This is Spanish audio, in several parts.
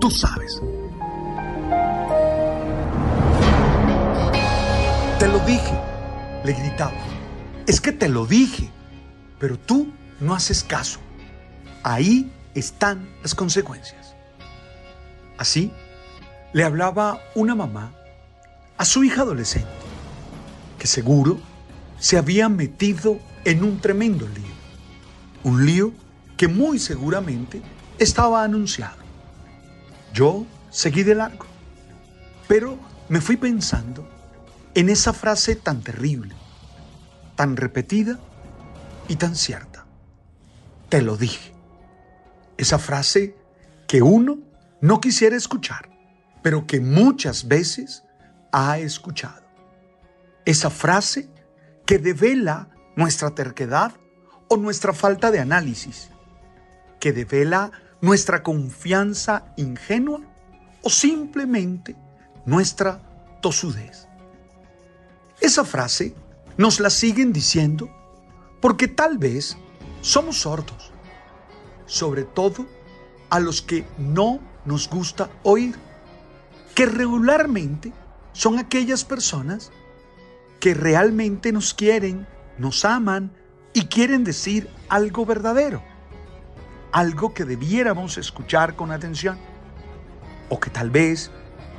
Tú sabes. Te lo dije, le gritaba. Es que te lo dije, pero tú no haces caso. Ahí están las consecuencias. Así le hablaba una mamá a su hija adolescente, que seguro se había metido en un tremendo lío. Un lío que muy seguramente estaba anunciado. Yo seguí de largo, pero me fui pensando en esa frase tan terrible, tan repetida y tan cierta. Te lo dije. Esa frase que uno no quisiera escuchar, pero que muchas veces ha escuchado. Esa frase que devela nuestra terquedad o nuestra falta de análisis, que devela nuestra confianza ingenua o simplemente nuestra tosudez. Esa frase nos la siguen diciendo porque tal vez somos sordos, sobre todo a los que no nos gusta oír, que regularmente son aquellas personas que realmente nos quieren, nos aman y quieren decir algo verdadero, algo que debiéramos escuchar con atención, o que tal vez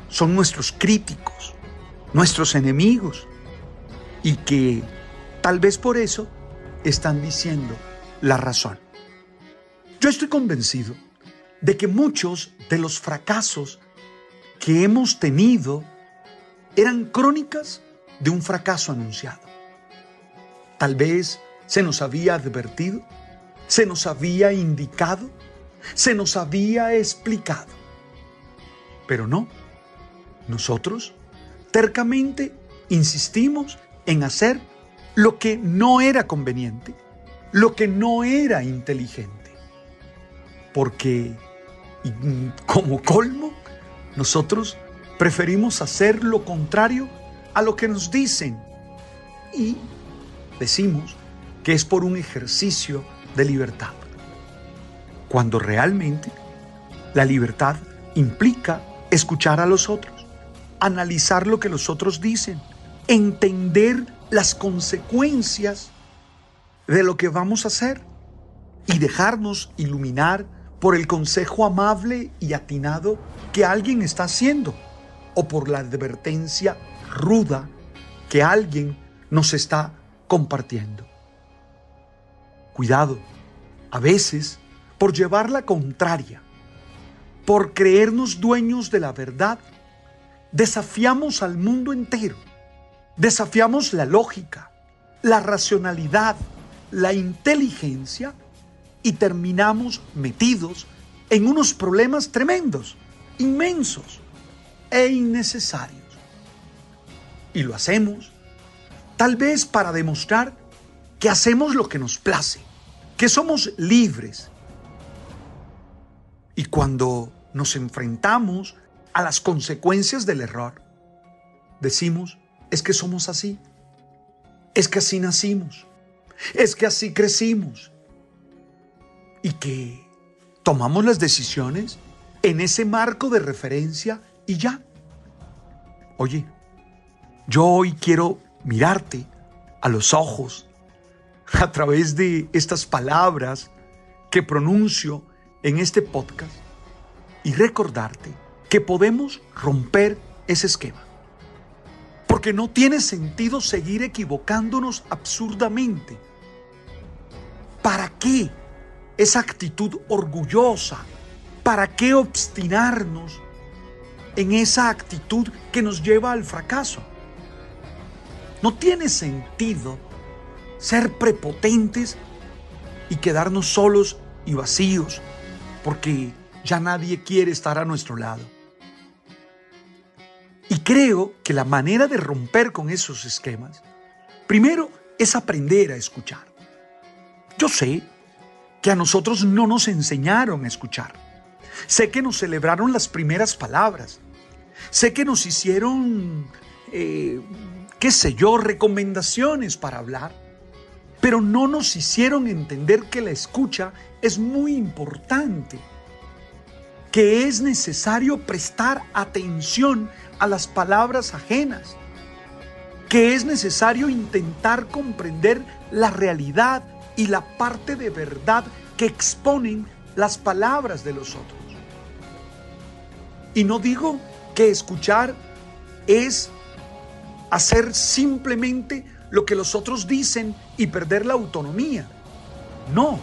son nuestros críticos, nuestros enemigos, y que tal vez por eso están diciendo la razón. Yo estoy convencido de que muchos de los fracasos que hemos tenido eran crónicas de un fracaso anunciado. Tal vez se nos había advertido, se nos había indicado, se nos había explicado. Pero no, nosotros tercamente insistimos en hacer lo que no era conveniente, lo que no era inteligente. Porque, como colmo, nosotros preferimos hacer lo contrario a lo que nos dicen y decimos que es por un ejercicio de libertad. Cuando realmente la libertad implica escuchar a los otros, analizar lo que los otros dicen, entender las consecuencias de lo que vamos a hacer y dejarnos iluminar por el consejo amable y atinado que alguien está haciendo o por la advertencia ruda que alguien nos está compartiendo. Cuidado, a veces, por llevar la contraria, por creernos dueños de la verdad, desafiamos al mundo entero Desafiamos la lógica, la racionalidad, la inteligencia y terminamos metidos en unos problemas tremendos, inmensos e innecesarios. Y lo hacemos tal vez para demostrar que hacemos lo que nos place, que somos libres. Y cuando nos enfrentamos a las consecuencias del error, decimos, es que somos así. Es que así nacimos. Es que así crecimos. Y que tomamos las decisiones en ese marco de referencia y ya. Oye, yo hoy quiero mirarte a los ojos a través de estas palabras que pronuncio en este podcast y recordarte que podemos romper ese esquema. Porque no tiene sentido seguir equivocándonos absurdamente. ¿Para qué esa actitud orgullosa? ¿Para qué obstinarnos en esa actitud que nos lleva al fracaso? No tiene sentido ser prepotentes y quedarnos solos y vacíos, porque ya nadie quiere estar a nuestro lado. Y creo que la manera de romper con esos esquemas, primero, es aprender a escuchar. Yo sé que a nosotros no nos enseñaron a escuchar. Sé que nos celebraron las primeras palabras. Sé que nos hicieron, eh, qué sé yo, recomendaciones para hablar. Pero no nos hicieron entender que la escucha es muy importante que es necesario prestar atención a las palabras ajenas, que es necesario intentar comprender la realidad y la parte de verdad que exponen las palabras de los otros. Y no digo que escuchar es hacer simplemente lo que los otros dicen y perder la autonomía. No,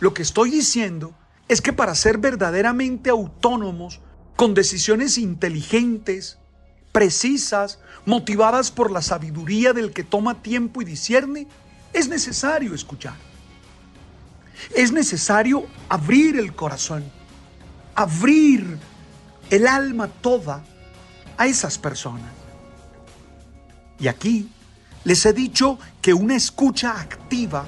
lo que estoy diciendo es que para ser verdaderamente autónomos, con decisiones inteligentes, precisas, motivadas por la sabiduría del que toma tiempo y discierne, es necesario escuchar. Es necesario abrir el corazón, abrir el alma toda a esas personas. Y aquí les he dicho que una escucha activa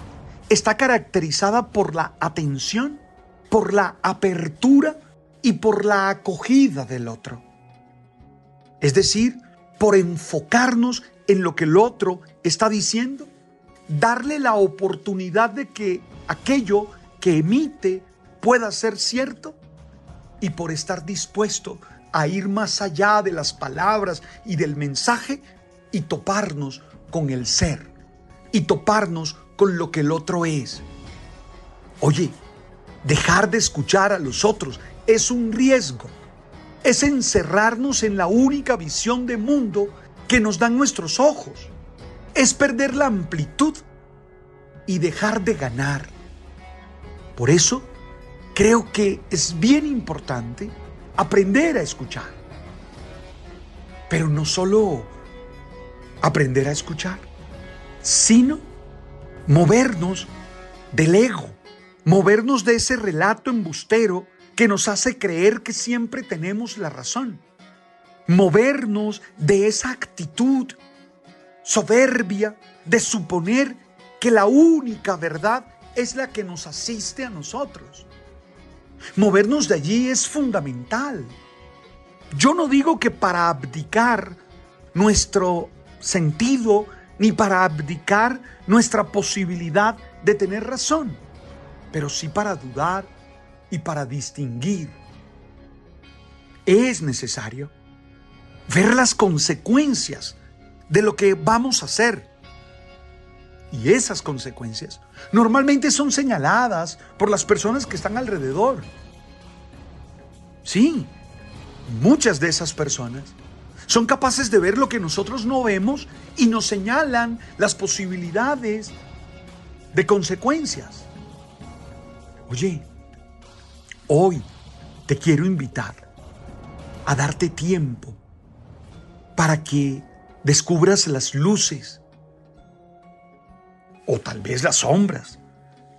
está caracterizada por la atención por la apertura y por la acogida del otro. Es decir, por enfocarnos en lo que el otro está diciendo, darle la oportunidad de que aquello que emite pueda ser cierto y por estar dispuesto a ir más allá de las palabras y del mensaje y toparnos con el ser y toparnos con lo que el otro es. Oye, Dejar de escuchar a los otros es un riesgo. Es encerrarnos en la única visión de mundo que nos dan nuestros ojos. Es perder la amplitud y dejar de ganar. Por eso, creo que es bien importante aprender a escuchar. Pero no solo aprender a escuchar, sino movernos del ego movernos de ese relato embustero que nos hace creer que siempre tenemos la razón, movernos de esa actitud soberbia de suponer que la única verdad es la que nos asiste a nosotros. Movernos de allí es fundamental. Yo no digo que para abdicar nuestro sentido ni para abdicar nuestra posibilidad de tener razón pero sí para dudar y para distinguir. Es necesario ver las consecuencias de lo que vamos a hacer. Y esas consecuencias normalmente son señaladas por las personas que están alrededor. Sí, muchas de esas personas son capaces de ver lo que nosotros no vemos y nos señalan las posibilidades de consecuencias. Oye, hoy te quiero invitar a darte tiempo para que descubras las luces o tal vez las sombras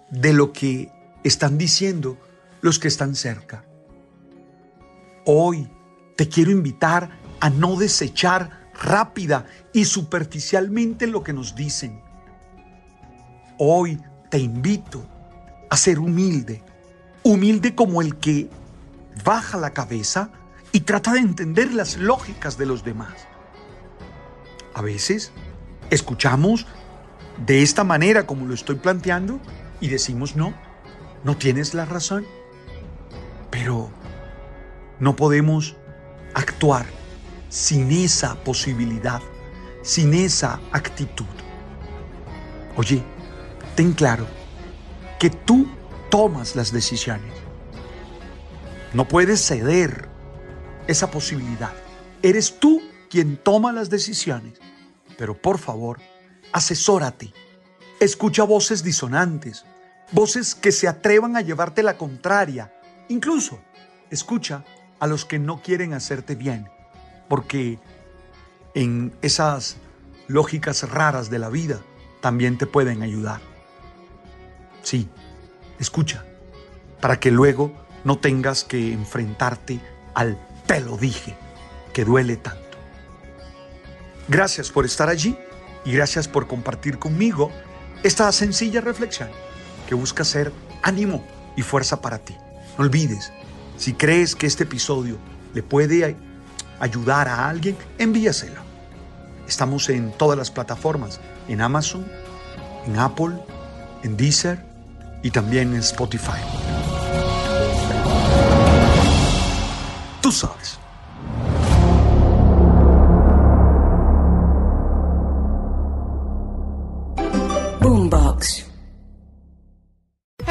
de lo que están diciendo los que están cerca. Hoy te quiero invitar a no desechar rápida y superficialmente lo que nos dicen. Hoy te invito a ser humilde, humilde como el que baja la cabeza y trata de entender las lógicas de los demás. A veces escuchamos de esta manera como lo estoy planteando y decimos no, no tienes la razón. Pero no podemos actuar sin esa posibilidad, sin esa actitud. Oye, ten claro que tú tomas las decisiones. No puedes ceder esa posibilidad. Eres tú quien toma las decisiones. Pero por favor, asesórate. Escucha voces disonantes, voces que se atrevan a llevarte la contraria. Incluso, escucha a los que no quieren hacerte bien, porque en esas lógicas raras de la vida también te pueden ayudar. Sí, escucha, para que luego no tengas que enfrentarte al te lo dije, que duele tanto. Gracias por estar allí y gracias por compartir conmigo esta sencilla reflexión que busca ser ánimo y fuerza para ti. No olvides, si crees que este episodio le puede ayudar a alguien, envíaselo. Estamos en todas las plataformas, en Amazon, en Apple, en Deezer y también en Spotify. Tú sabes.